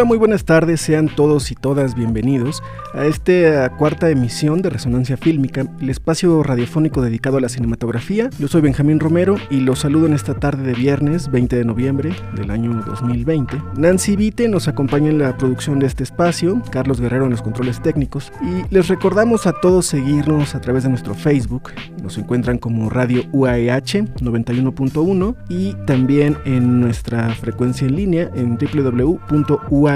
Hola, muy buenas tardes, sean todos y todas bienvenidos a esta cuarta emisión de Resonancia Fílmica, el espacio radiofónico dedicado a la cinematografía. Yo soy Benjamín Romero y los saludo en esta tarde de viernes 20 de noviembre del año 2020. Nancy Vite nos acompaña en la producción de este espacio, Carlos Guerrero en los controles técnicos y les recordamos a todos seguirnos a través de nuestro Facebook. Nos encuentran como Radio UAEH 91.1 y también en nuestra frecuencia en línea en www.uaeh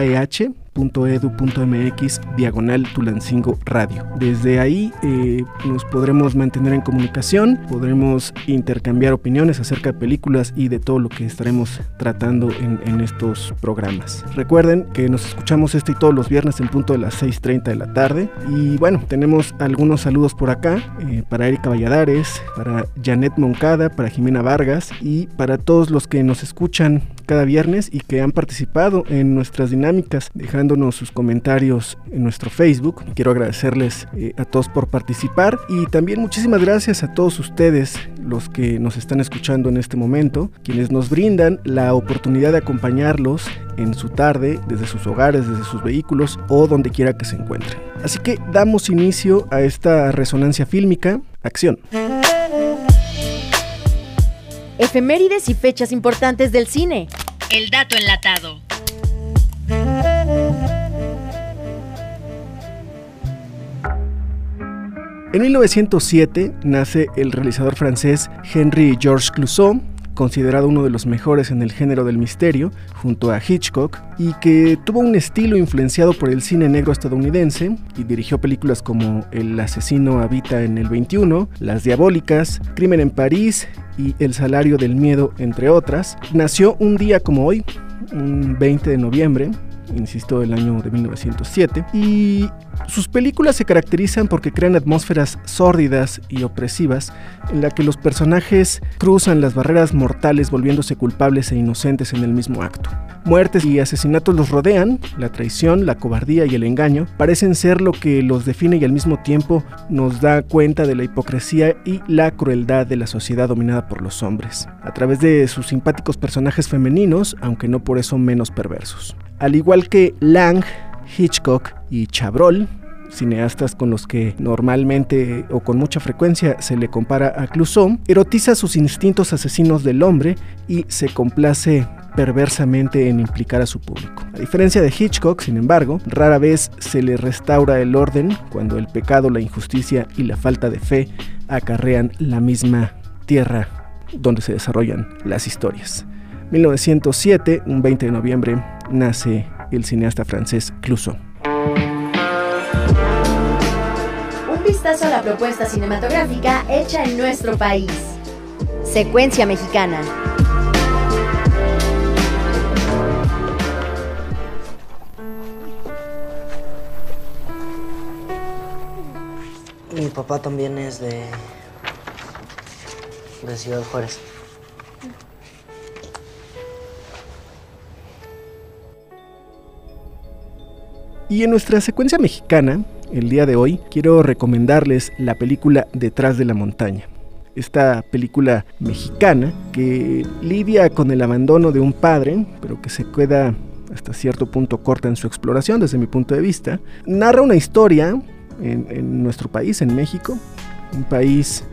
uah.edu.mx diagonal Tulancingo Radio. Desde ahí eh, nos podremos mantener en comunicación, podremos intercambiar opiniones acerca de películas y de todo lo que estaremos tratando en, estos programas. Recuerden que nos escuchamos este y todos los viernes en punto de las 6.30 de la tarde. Y bueno, tenemos algunos saludos por acá eh, para Erika Valladares, para Janet Moncada, para Jimena Vargas y para todos los que nos escuchan cada viernes y que han participado en nuestras dinámicas, dejándonos sus comentarios en nuestro Facebook. Quiero agradecerles eh, a todos por participar y también muchísimas gracias a todos ustedes, los que nos están escuchando en este momento, quienes nos brindan la oportunidad de acompañarlos en su tarde, desde sus hogares, desde sus vehículos o donde quiera que se encuentren. Así que damos inicio a esta resonancia fílmica. Acción. Efemérides y fechas importantes del cine. El dato enlatado. En 1907 nace el realizador francés Henry Georges Clouseau, considerado uno de los mejores en el género del misterio, junto a Hitchcock, y que tuvo un estilo influenciado por el cine negro estadounidense y dirigió películas como El asesino habita en el 21, Las Diabólicas, Crimen en París y El salario del miedo, entre otras. Nació un día como hoy, un 20 de noviembre, insisto, del año de 1907, y sus películas se caracterizan porque crean atmósferas sórdidas y opresivas en la que los personajes cruzan las barreras mortales volviéndose culpables e inocentes en el mismo acto. Muertes y asesinatos los rodean, la traición, la cobardía y el engaño parecen ser lo que los define y al mismo tiempo nos da cuenta de la hipocresía y la crueldad de la sociedad dominada por los hombres, a través de sus simpáticos personajes femeninos, aunque no por eso menos perversos. Al igual que Lang, Hitchcock y Chabrol, cineastas con los que normalmente o con mucha frecuencia se le compara a Clouseau, erotiza sus instintos asesinos del hombre y se complace perversamente en implicar a su público. A diferencia de Hitchcock, sin embargo, rara vez se le restaura el orden cuando el pecado, la injusticia y la falta de fe acarrean la misma tierra donde se desarrollan las historias. 1907, un 20 de noviembre, nace el cineasta francés Clouseau. Un vistazo a la propuesta cinematográfica hecha en nuestro país. Secuencia mexicana. Mi papá también es de. de Ciudad Juárez. Y en nuestra secuencia mexicana, el día de hoy, quiero recomendarles la película Detrás de la montaña. Esta película mexicana que lidia con el abandono de un padre, pero que se queda hasta cierto punto corta en su exploración desde mi punto de vista, narra una historia en, nuestro país, en México, un país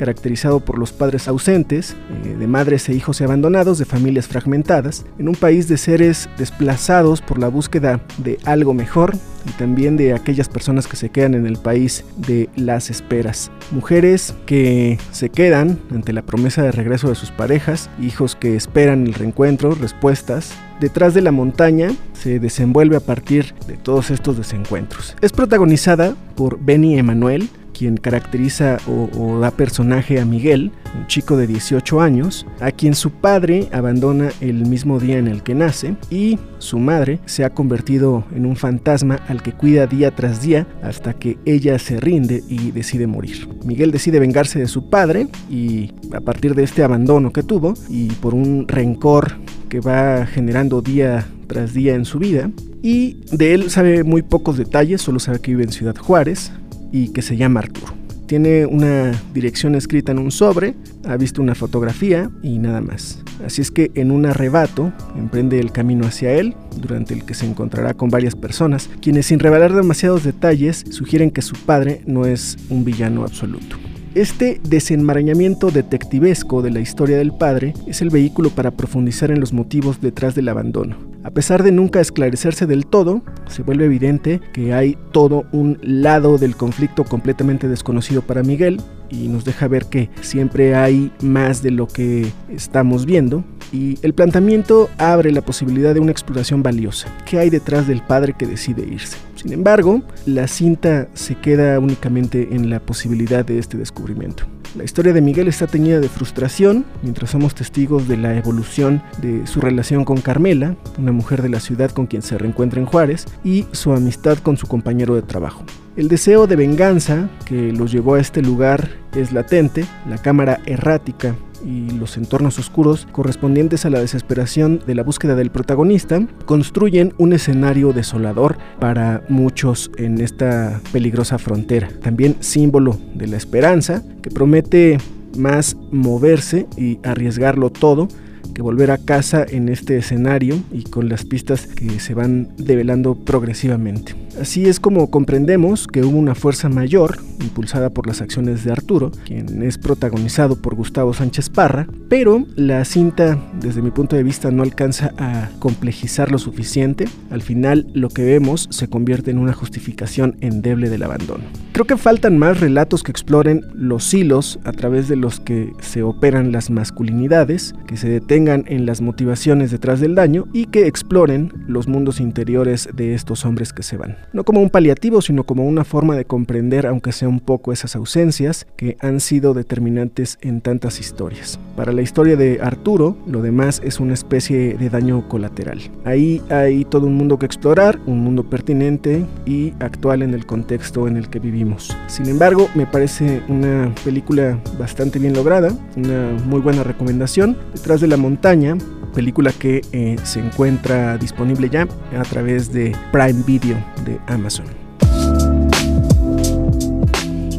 caracterizado por los padres ausentes, eh, de madres e hijos abandonados, de familias fragmentadas, en un país de seres desplazados por la búsqueda de algo mejor y también de aquellas personas que se quedan en el país de las esperas. Mujeres que se quedan ante la promesa de regreso de sus parejas, hijos que esperan el reencuentro, respuestas. Detrás de la montaña se desenvuelve a partir de todos estos desencuentros. Es protagonizada por Benny Emanuel, quien caracteriza o, da personaje a Miguel, un chico de 18 años, a quien su padre abandona el mismo día en el que nace y su madre se ha convertido en un fantasma al que cuida día tras día hasta que ella se rinde y decide morir. Miguel decide vengarse de su padre y a partir de este abandono que tuvo y por un rencor que va generando día tras día en su vida, y de él sabe muy pocos detalles, solo sabe que vive en Ciudad Juárez y que se llama Arturo. Tiene una dirección escrita en un sobre, ha visto una fotografía y nada más. Así es que en un arrebato emprende el camino hacia él, durante el que se encontrará con varias personas, quienes sin revelar demasiados detalles sugieren que su padre no es un villano absoluto. Este desenmarañamiento detectivesco de la historia del padre es el vehículo para profundizar en los motivos detrás del abandono. A pesar de nunca esclarecerse del todo, se vuelve evidente que hay todo un lado del conflicto completamente desconocido para Miguel y nos deja ver que siempre hay más de lo que estamos viendo y el planteamiento abre la posibilidad de una exploración valiosa. ¿Qué hay detrás del padre que decide irse? Sin embargo, la cinta se queda únicamente en la posibilidad de este descubrimiento. La historia de Miguel está teñida de frustración, mientras somos testigos de la evolución de su relación con Carmela, una mujer de la ciudad con quien se reencuentra en Juárez, y su amistad con su compañero de trabajo. El deseo de venganza que los llevó a este lugar es latente, la cámara errática y los entornos oscuros correspondientes a la desesperación de la búsqueda del protagonista construyen un escenario desolador para muchos en esta peligrosa frontera. También símbolo de la esperanza que promete más moverse y arriesgarlo todo que volver a casa en este escenario y con las pistas que se van develando progresivamente. Así es como comprendemos que hubo una fuerza mayor, impulsada por las acciones de Arturo, quien es protagonizado por Gustavo Sánchez Parra, pero la cinta, desde mi punto de vista, no alcanza a complejizar lo suficiente. Al final, lo que vemos se convierte en una justificación endeble del abandono. Creo que faltan más relatos que exploren los hilos a través de los que se operan las masculinidades, que se detengan en las motivaciones detrás del daño y que exploren los mundos interiores de estos hombres que se van no como un paliativo, sino como una forma de comprender, aunque sea un poco, esas ausencias que han sido determinantes en tantas historias. Para la historia de Arturo, lo demás es una especie de daño colateral. Ahí hay todo un mundo que explorar, un mundo pertinente y actual en el contexto en el que vivimos. Sin embargo, me parece una película bastante bien lograda, una muy buena recomendación. Detrás de la montaña película que eh, se encuentra disponible ya a través de Prime Video de Amazon.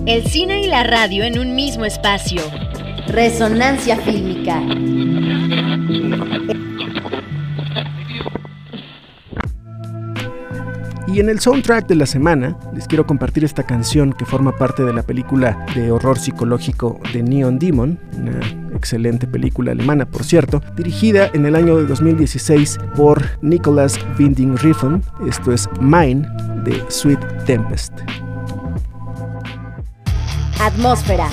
El cine y la radio en un mismo espacio. Resonancia fílmica. Y en el soundtrack de la semana les quiero compartir esta canción que forma parte de la película de horror psicológico de Neon Demon, una excelente película alemana por cierto, dirigida en el año de 2016 por Nicholas Winding Refn, esto es Mine de Sweet Tempest. Atmósfera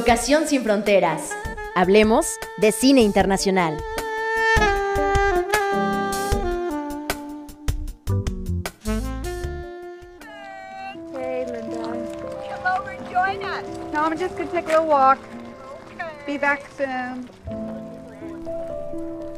Locación sin fronteras. Hablemos de cine internacional. Hey, Linda. Come over and join us. No, I'm just gonna take a little walk. Be back soon.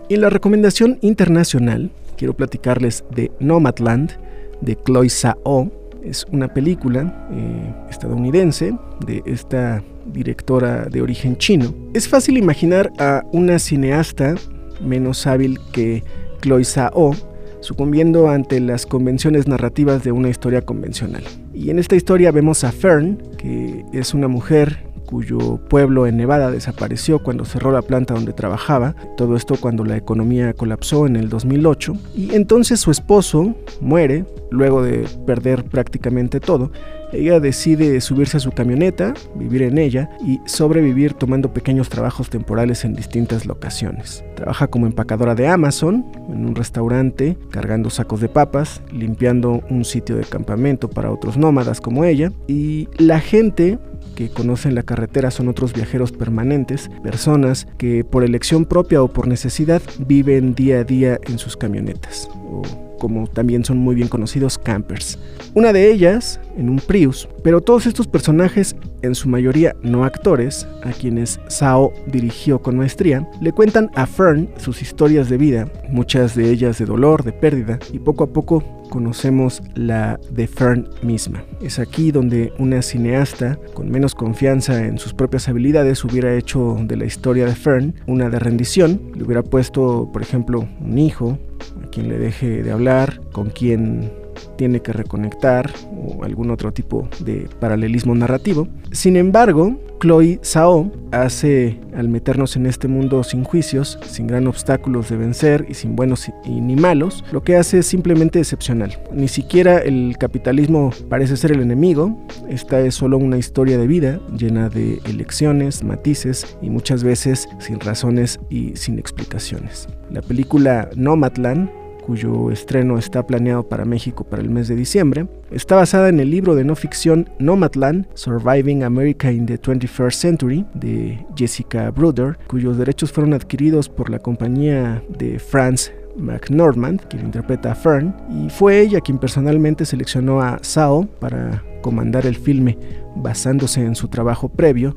Y en la recomendación internacional, quiero platicarles de Nomadland, de Chloe Sao. Es una película eh, estadounidense de esta directora de origen chino. Es fácil imaginar a una cineasta menos hábil que Chloe Sao sucumbiendo ante las convenciones narrativas de una historia convencional. Y en esta historia vemos a Fern, que es una mujer cuyo pueblo en Nevada desapareció cuando cerró la planta donde trabajaba, todo esto cuando la economía colapsó en el 2008, y entonces su esposo muere luego de perder prácticamente todo. Ella decide subirse a su camioneta, vivir en ella y sobrevivir tomando pequeños trabajos temporales en distintas locaciones. Trabaja como empacadora de Amazon, en un restaurante, cargando sacos de papas, limpiando un sitio de campamento para otros nómadas como ella, y la gente que conocen la carretera son otros viajeros permanentes, personas que por elección propia o por necesidad viven día a día en sus camionetas, como también son muy bien conocidos campers. Una de ellas en un Prius, pero todos estos personajes, en su mayoría no actores, a quienes Sao dirigió con maestría, le cuentan a Fern sus historias de vida, muchas de ellas de dolor, de pérdida, y poco a poco conocemos la de Fern misma. Es aquí donde una cineasta con menos confianza en sus propias habilidades hubiera hecho de la historia de Fern una de rendición, le hubiera puesto, por ejemplo, un hijo, quien le deje de hablar, con quien tiene que reconectar o algún otro tipo de paralelismo narrativo. Sin embargo, Chloe Sao hace, al meternos en este mundo sin juicios, sin gran obstáculos de vencer y sin buenos y ni malos, lo que hace es simplemente excepcional. Ni siquiera el capitalismo parece ser el enemigo, esta es solo una historia de vida llena de elecciones, matices y muchas veces sin razones y sin explicaciones. La película Nomadland cuyo estreno está planeado para México para el mes de diciembre, está basada en el libro de no ficción Nomadland, Surviving America in the 21st Century, de Jessica Bruder, cuyos derechos fueron adquiridos por la compañía de Franz McNormand, quien interpreta a Fern, y fue ella quien personalmente seleccionó a Sao para comandar el filme basándose en su trabajo previo,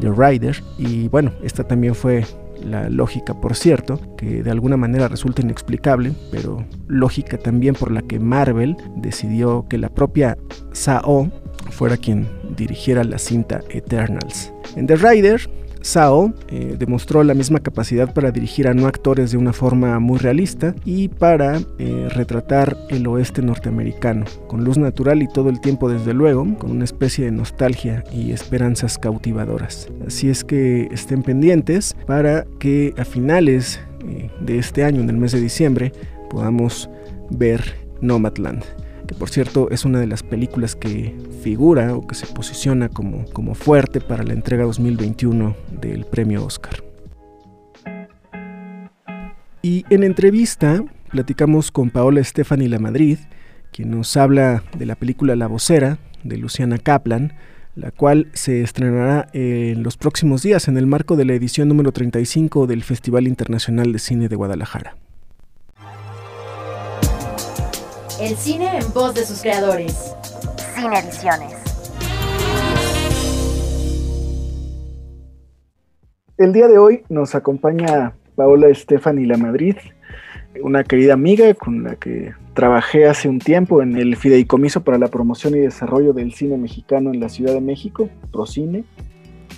The Rider, y bueno, esta también fue la lógica, por cierto, que de alguna manera resulta inexplicable, pero lógica también por la que Marvel decidió que la propia Sao fuera quien dirigiera la cinta Eternals. En The Rider, Sao eh, demostró la misma capacidad para dirigir a no actores de una forma muy realista y para eh, retratar el oeste norteamericano, con luz natural y todo el tiempo desde luego, con una especie de nostalgia y esperanzas cautivadoras. Así es que estén pendientes para que a finales eh, de este año, en el mes de diciembre, podamos ver Nomadland que por cierto es una de las películas que figura o que se posiciona como, como fuerte para la entrega 2021 del premio Oscar. Y en entrevista platicamos con Paola Stefani La Madrid, quien nos habla de la película La Vocera de Luciana Kaplan, la cual se estrenará en los próximos días en el marco de la edición número 35 del Festival Internacional de Cine de Guadalajara. El cine en voz de sus creadores. Cine Ediciones. El día de hoy nos acompaña Paola Estefani La Madrid, una querida amiga con la que trabajé hace un tiempo en el Fideicomiso para la Promoción y Desarrollo del Cine Mexicano en la Ciudad de México, Procine,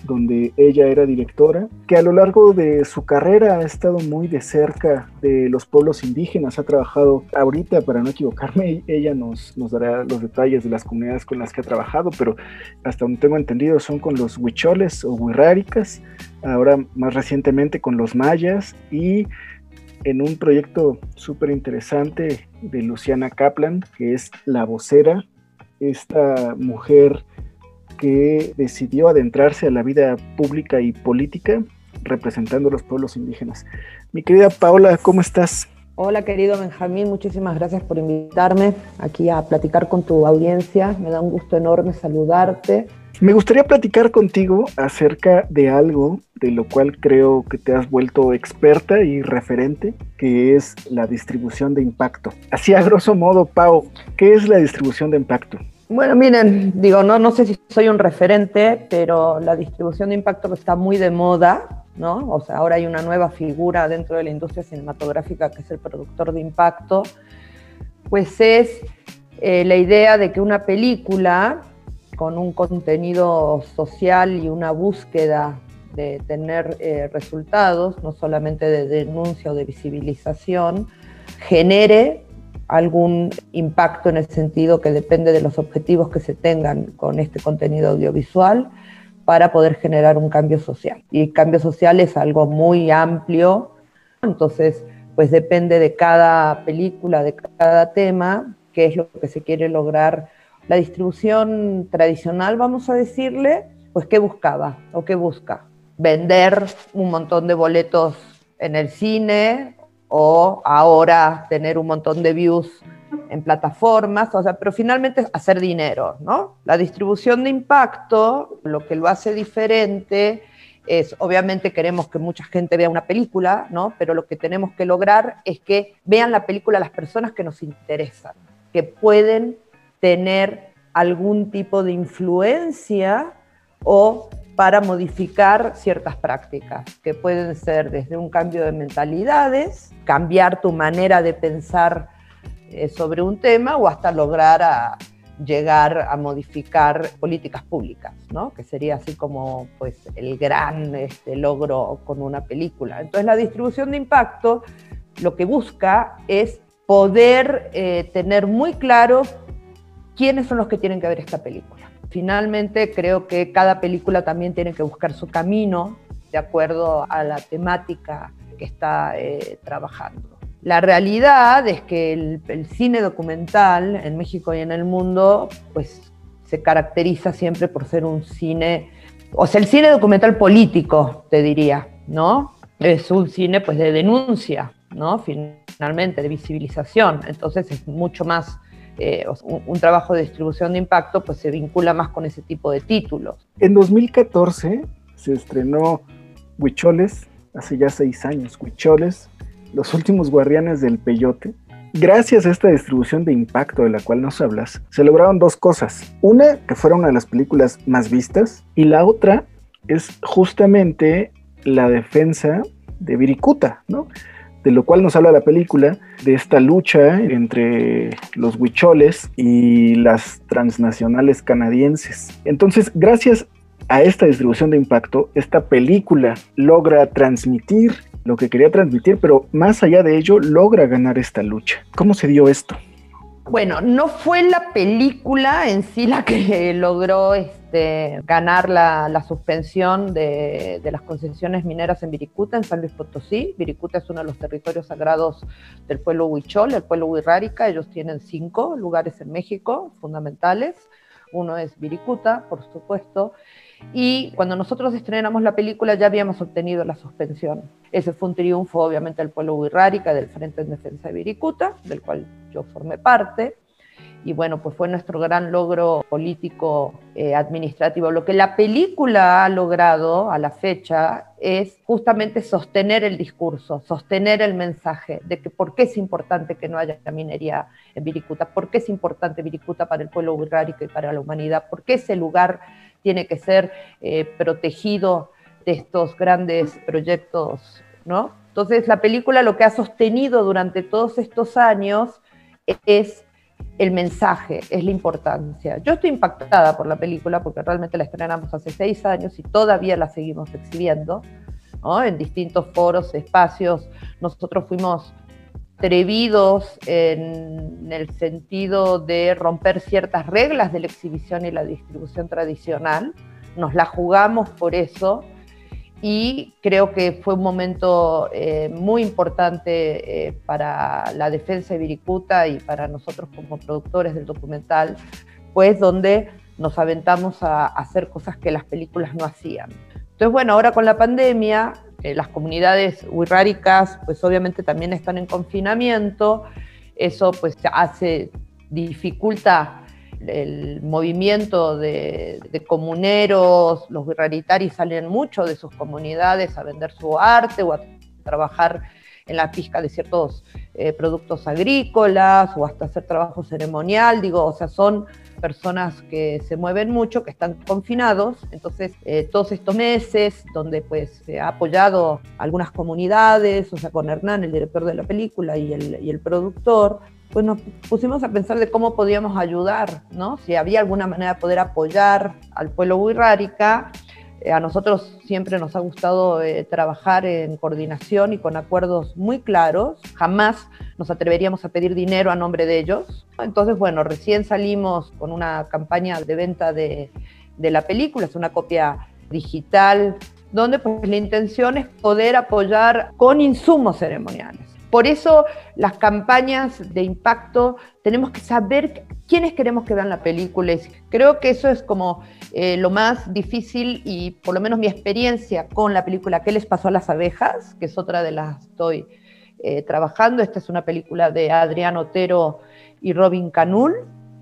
donde ella era directora, que a lo largo de su carrera ha estado muy de cerca de los pueblos indígenas, ha trabajado ahorita, para no equivocarme, ella nos, nos dará los detalles de las comunidades con las que ha trabajado, pero hasta donde tengo entendido son con los huicholes o huirráricas, ahora más recientemente con los mayas y en un proyecto súper interesante de Luciana Kaplan, que es La Vocera, esta mujer que decidió adentrarse a la vida pública y política representando a los pueblos indígenas. Mi querida Paola, ¿cómo estás? Hola querido Benjamín, muchísimas gracias por invitarme aquí a platicar con tu audiencia. Me da un gusto enorme saludarte Me gustaría platicar contigo acerca de algo de lo cual creo que te has vuelto experta y referente, que es la distribución de impacto. Así a grosso modo, Pau, ¿qué es la distribución de impacto? Bueno, miren, digo, no, no sé si soy un referente, pero la distribución de impacto está muy de moda, ¿no? O sea, ahora hay una nueva figura dentro de la industria cinematográfica que es el productor de impacto, pues es eh, la idea de que una película con un contenido social y una búsqueda de tener eh, resultados, no solamente de denuncia o de visibilización, genere algún impacto en el sentido que depende de los objetivos que se tengan con este contenido audiovisual para poder generar un cambio social. Y cambio social es algo muy amplio, entonces pues depende de cada película, de cada tema, qué es lo que se quiere lograr. La distribución tradicional, vamos a decirle, pues qué buscaba o qué busca. Vender un montón de boletos en el cine o ahora tener un montón de views en plataformas, o sea, pero finalmente hacer dinero, ¿no? La distribución de impacto, lo que lo hace diferente es, obviamente queremos que mucha gente vea una película, ¿no? Pero lo que tenemos que lograr es que vean la película las personas que nos interesan, que pueden tener algún tipo de influencia o para modificar ciertas prácticas, que pueden ser desde un cambio de mentalidades, cambiar tu manera de pensar eh, sobre un tema o hasta lograr a llegar a modificar políticas públicas, ¿no? que sería así como pues, el gran este, logro con una película. Entonces la distribución de impacto lo que busca es poder eh, tener muy claro quiénes son los que tienen que ver esta película. Finalmente creo que cada película también tiene que buscar su camino de acuerdo a la temática que está eh, trabajando. La realidad es que el, cine documental en México y en el mundo, pues se caracteriza siempre por ser un cine, o sea, el cine documental político, te diría, ¿no? Es un cine pues de denuncia, ¿no? Finalmente, de visibilización. Entonces es mucho más eh, un, trabajo de distribución de impacto, pues se vincula más con ese tipo de títulos. En 2014 se estrenó Huicholes, hace ya seis años, Huicholes, los últimos guardianes del peyote, gracias a esta distribución de impacto de la cual nos hablas, se lograron dos cosas. Una, que fuera una de las películas más vistas, y la otra es justamente la defensa de Viricuta, ¿no? De lo cual nos habla la película, de esta lucha entre los huicholes y las transnacionales canadienses. Entonces, gracias a esta distribución de impacto, esta película logra transmitir lo que quería transmitir, pero más allá de ello logra ganar esta lucha. ¿Cómo se dio esto? Bueno, no fue la película en sí la que logró este, ganar la, suspensión de, las concesiones mineras en Viricuta, en San Luis Potosí. Viricuta es uno de los territorios sagrados del pueblo huichol, el pueblo huirrárica. Ellos tienen cinco lugares en México fundamentales. Uno es Viricuta, por supuesto, y cuando nosotros estrenamos la película ya habíamos obtenido la suspensión. Ese fue un triunfo obviamente del pueblo huirrárica, del Frente en Defensa de Viricuta, del cual yo formé parte. Y bueno, pues fue nuestro gran logro político eh, administrativo. Lo que la película ha logrado a la fecha es justamente sostener el discurso, sostener el mensaje de que por qué es importante que no haya minería en Viricuta, por qué es importante Viricuta para el pueblo huirrárica y para la humanidad, por qué ese lugar tiene que ser eh, protegido de estos grandes proyectos, ¿no? Entonces, la película lo que ha sostenido durante todos estos años es el mensaje, es la importancia. Yo estoy impactada por la película porque realmente la estrenamos hace seis años y todavía la seguimos exhibiendo en distintos foros, espacios. Nosotros fuimos atrevidos en el sentido de romper ciertas reglas de la exhibición y la distribución tradicional. Nos la jugamos por eso y creo que fue un momento eh, muy importante eh, para la defensa de Viricuta y para nosotros como productores del documental, pues donde nos aventamos a hacer cosas que las películas no hacían. Entonces, bueno, ahora con la pandemia eh, las comunidades huirráricas pues obviamente también están en confinamiento, eso pues hace, dificulta el movimiento de, comuneros, los guerreritaris salen mucho de sus comunidades a vender su arte o a trabajar en la pizca de ciertos eh, productos agrícolas o hasta hacer trabajo ceremonial, digo, o sea, son personas que se mueven mucho, que están confinados, entonces eh, todos estos meses donde pues se ha apoyado algunas comunidades, o sea, con Hernán, el director de la película y el, y el productor, pues nos pusimos a pensar de cómo podíamos ayudar, ¿no? Si había alguna manera de poder apoyar al pueblo wixárika. Eh, a nosotros siempre nos ha gustado eh, trabajar en coordinación y con acuerdos muy claros. Jamás nos atreveríamos a pedir dinero a nombre de ellos. Entonces, bueno, recién salimos con una campaña de venta de, de la película, es una copia digital, donde pues la intención es poder apoyar con insumos ceremoniales. Por eso las campañas de impacto tenemos que saber quiénes queremos que vean la película. Creo que eso es como eh, lo más difícil y por lo menos mi experiencia con la película ¿Qué les pasó a las abejas? que es otra de las que estoy eh, trabajando. Esta es una película de Adrián Otero y Robin Canul.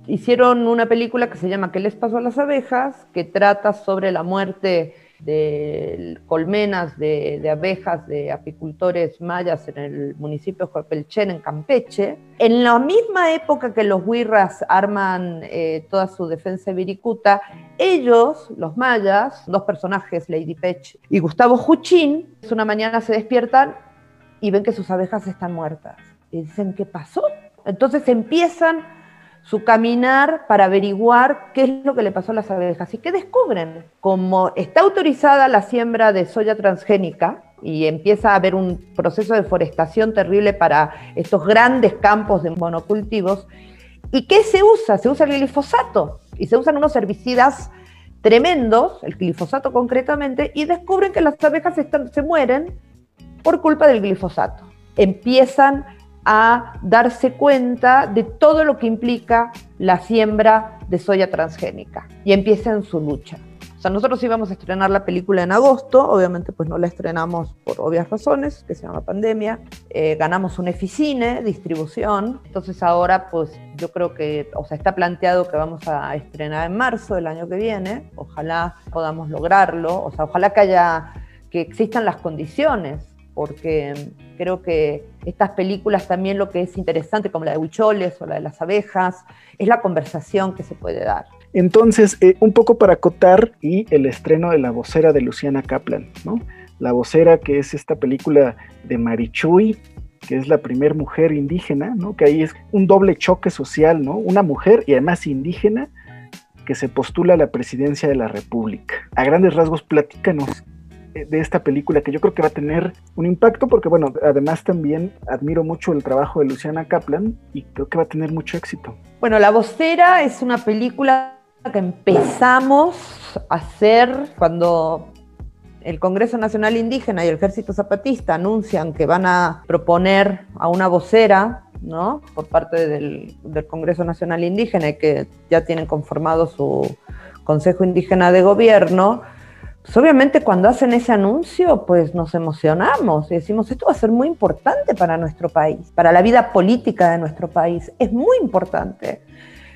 Hicieron una película que se llama ¿Qué les pasó a las abejas? que trata sobre la muerte de colmenas de, abejas de apicultores mayas en el municipio de Jorpelchen, en Campeche. En la misma época que los huirras arman eh, toda su defensa viricuta, ellos, los mayas, dos personajes, Lady Pech y Gustavo Juchín, una mañana se despiertan y ven que sus abejas están muertas. Y dicen, ¿qué pasó? Entonces empiezan su caminar para averiguar qué es lo que le pasó a las abejas. ¿Y qué descubren? Como está autorizada la siembra de soya transgénica y empieza a haber un proceso de forestación terrible para estos grandes campos de monocultivos, ¿y qué se usa? Se usa el glifosato y se usan unos herbicidas tremendos, el glifosato concretamente, y descubren que las abejas se mueren por culpa del glifosato. Empiezan a darse cuenta de todo lo que implica la siembra de soya transgénica. Y empiezan su lucha. O sea, nosotros íbamos a estrenar la película en agosto, obviamente pues no la estrenamos por obvias razones, que se llama pandemia, eh, ganamos un Eficine, distribución, entonces ahora pues yo creo que, o sea, está planteado que vamos a estrenar en marzo del año que viene, ojalá podamos lograrlo, o sea, ojalá que haya, que existan las condiciones porque creo que estas películas también lo que es interesante, como la de Huicholes o la de las abejas, es la conversación que se puede dar. Entonces, eh, un poco para acotar y el estreno de La vocera de Luciana Kaplan, ¿no? La vocera que es esta película de Marichuy, que es la primera mujer indígena, ¿no? Que ahí es un doble choque social, ¿no? Una mujer y además indígena que se postula a la presidencia de la República. A grandes rasgos, platícanos de esta película que yo creo que va a tener un impacto porque bueno, además también admiro mucho el trabajo de Luciana Kaplan y creo que va a tener mucho éxito. Bueno, La Vocera es una película que empezamos a hacer cuando el Congreso Nacional Indígena y el Ejército Zapatista anuncian que van a proponer a una vocera ¿no? por parte del, Congreso Nacional Indígena y que ya tienen conformado su Consejo Indígena de Gobierno, pues obviamente cuando hacen ese anuncio, pues nos emocionamos y decimos, esto va a ser muy importante para nuestro país, para la vida política de nuestro país, es muy importante.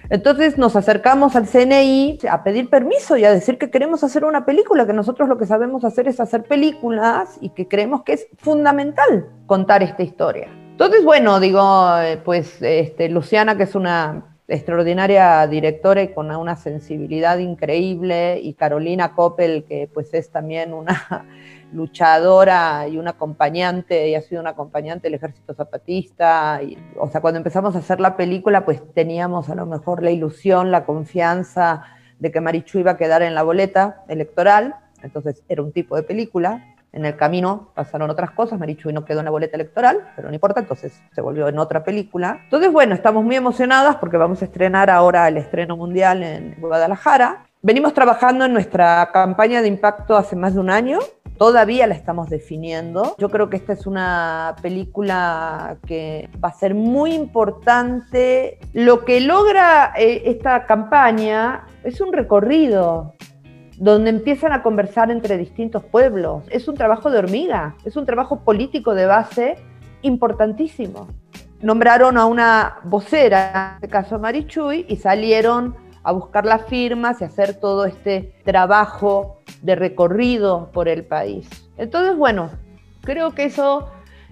Entonces nos acercamos al CNI a pedir permiso y a decir que queremos hacer una película, que nosotros lo que sabemos hacer es hacer películas y que creemos que es fundamental contar esta historia. Entonces, bueno, digo, eh, pues este, Luciana, que es una extraordinaria directora y con una sensibilidad increíble, y Carolina Coppel, que pues es también una luchadora y una acompañante, y ha sido una acompañante del ejército zapatista. Y, o sea, cuando empezamos a hacer la película, pues teníamos a lo mejor la ilusión, la confianza de que Marichu iba a quedar en la boleta electoral, entonces era un tipo de película, en el camino pasaron otras cosas, Marichuy no quedó en la boleta electoral, pero no importa, entonces se volvió en otra película. Entonces, bueno, estamos muy emocionadas porque vamos a estrenar ahora el estreno mundial en Guadalajara. Venimos trabajando en nuestra campaña de impacto hace más de un año, todavía la estamos definiendo. Yo creo que esta es una película que va a ser muy importante. Lo que logra eh, esta campaña es un recorrido donde empiezan a conversar entre distintos pueblos. Es un trabajo de hormiga, es un trabajo político de base importantísimo. Nombraron a una vocera, en este caso Marichuy, y salieron a buscar las firmas y hacer todo este trabajo de recorrido por el país. Entonces, bueno, creo que eso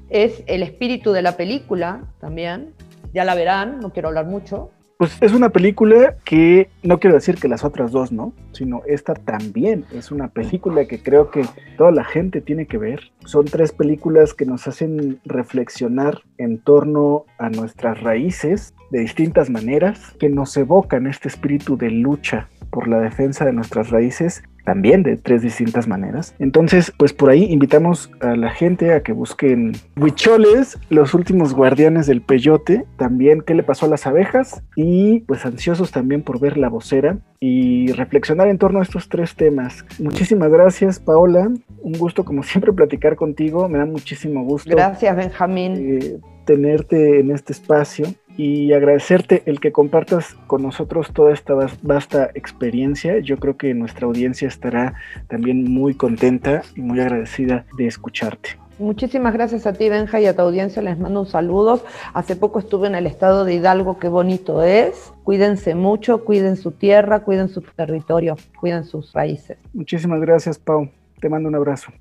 es el espíritu de la película también. Ya la verán, no quiero hablar mucho. Pues es una película que no quiero decir que las otras dos no, sino esta también es una película que creo que toda la gente tiene que ver. Son tres películas que nos hacen reflexionar en torno a nuestras raíces de distintas maneras, que nos evocan este espíritu de lucha por la defensa de nuestras raíces también de tres distintas maneras. Entonces, pues por ahí invitamos a la gente a que busquen Huicholes, los últimos guardianes del peyote, también qué le pasó a las abejas y pues ansiosos también por ver la vocera y reflexionar en torno a estos tres temas. Muchísimas gracias, Paola. Un gusto como siempre platicar contigo. Me da muchísimo gusto. Gracias, Benjamín. Eh, tenerte en este espacio y agradecerte el que compartas con nosotros toda esta vasta experiencia. Yo creo que nuestra audiencia estará también muy contenta y muy agradecida de escucharte. Muchísimas gracias a ti, Benja, y a tu audiencia les mando un saludo. Hace poco estuve en el estado de Hidalgo, qué bonito es. Cuídense mucho, cuiden su tierra, cuiden su territorio, cuiden sus raíces. Muchísimas gracias, Pau. Te mando un abrazo.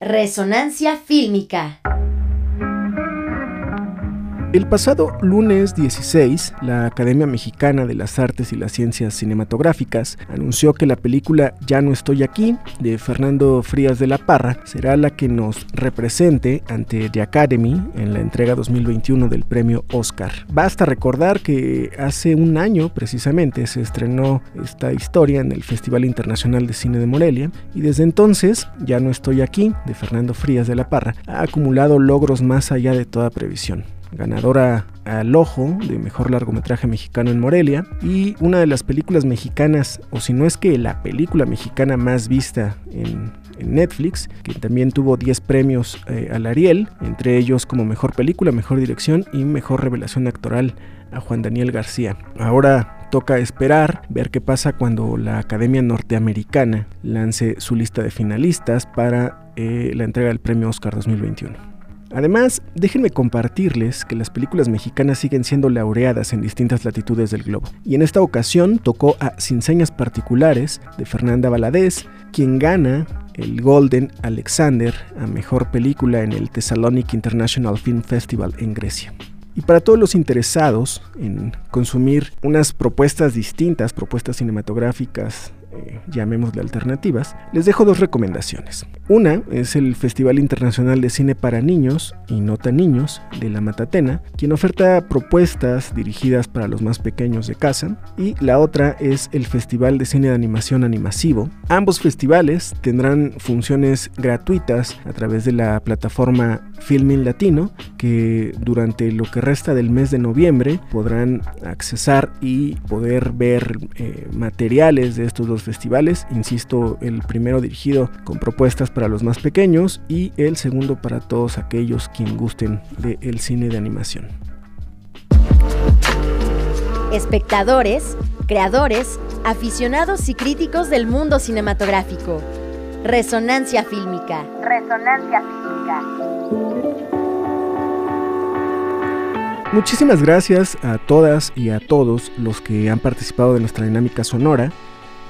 Resonancia fílmica. El pasado lunes 16, la Academia Mexicana de las Artes y las Ciencias Cinematográficas anunció que la película Ya no estoy aquí, de Fernando Frías de la Parra, será la que nos represente ante The Academy en la entrega 2021 del premio Oscar. Basta recordar que hace un año precisamente se estrenó esta historia en el Festival Internacional de Cine de Morelia y desde entonces Ya no estoy aquí, de Fernando Frías de la Parra, ha acumulado logros más allá de toda previsión ganadora al ojo de mejor largometraje mexicano en Morelia y una de las películas mexicanas, o si no es que la película mexicana más vista en, Netflix, que también tuvo 10 premios eh, al Ariel, entre ellos como mejor película, mejor dirección y mejor revelación actoral a Juan Daniel García. Ahora toca esperar, ver qué pasa cuando la Academia Norteamericana lance su lista de finalistas para eh, la entrega del premio Oscar 2021. Además, déjenme compartirles que las películas mexicanas siguen siendo laureadas en distintas latitudes del globo. Y en esta ocasión tocó a Sin Señas Particulares de Fernanda Valadez, quien gana el Golden Alexander a mejor película en el Thessalonic International Film Festival en Grecia. Y para todos los interesados en consumir unas propuestas distintas, propuestas cinematográficas eh, llamémosle alternativas, les dejo dos recomendaciones. Una es el Festival Internacional de Cine para Niños y No Tan Niños de La Matatena, quien oferta propuestas dirigidas para los más pequeños de casa, y la otra es el Festival de Cine de Animación Animasivo. Ambos festivales tendrán funciones gratuitas a través de la plataforma Filming Latino, que durante lo que resta del mes de noviembre podrán accesar y poder ver eh, materiales de estos dos festivales. Insisto, el primero dirigido con propuestas para los más pequeños y el segundo para todos aquellos quien gusten del cine de animación. Espectadores, creadores, aficionados y críticos del mundo cinematográfico. Resonancia fílmica. Resonancia fílmica. Muchísimas gracias a todas y a todos los que han participado de nuestra dinámica sonora.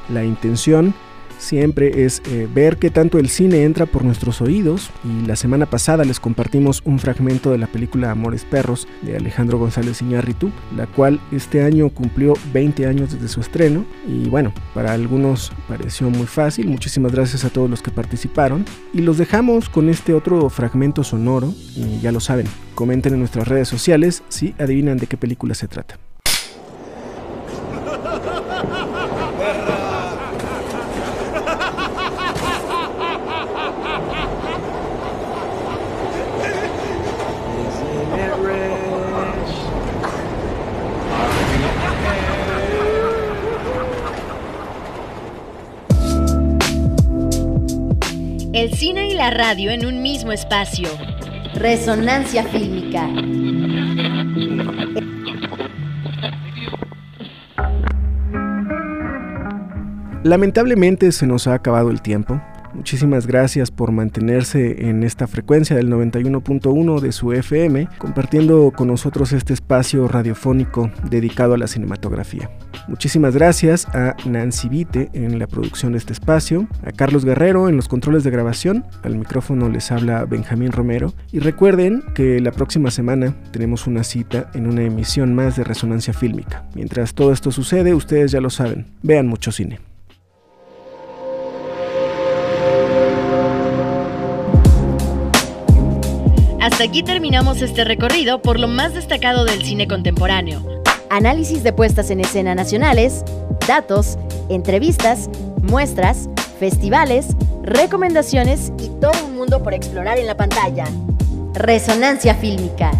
La intención siempre es eh, ver qué tanto el cine entra por nuestros oídos. Y la semana pasada les compartimos un fragmento de la película Amores Perros de Alejandro González Iñárritu, la cual este año cumplió 20 años desde su estreno. Y bueno, para algunos pareció muy fácil, muchísimas gracias a todos los que participaron. Y los dejamos con este otro fragmento sonoro. Y ya lo saben, comenten en nuestras redes sociales si adivinan de qué película se trata. Radio en un mismo espacio. Resonancia fílmica. Lamentablemente se nos ha acabado el tiempo. Muchísimas gracias por mantenerse en esta frecuencia del 91.1 de su FM, compartiendo con nosotros este espacio radiofónico dedicado a la cinematografía. Muchísimas gracias a Nancy Vite en la producción de este espacio, a Carlos Guerrero en los controles de grabación, al micrófono les habla Benjamín Romero y recuerden que la próxima semana tenemos una cita en una emisión más de Resonancia Fílmica. Mientras todo esto sucede, ustedes ya lo saben, vean mucho cine. Hasta aquí terminamos este recorrido por lo más destacado del cine contemporáneo. Análisis de puestas en escena nacionales, datos, entrevistas, muestras, festivales, recomendaciones y todo un mundo por explorar en la pantalla. Resonancia fílmica.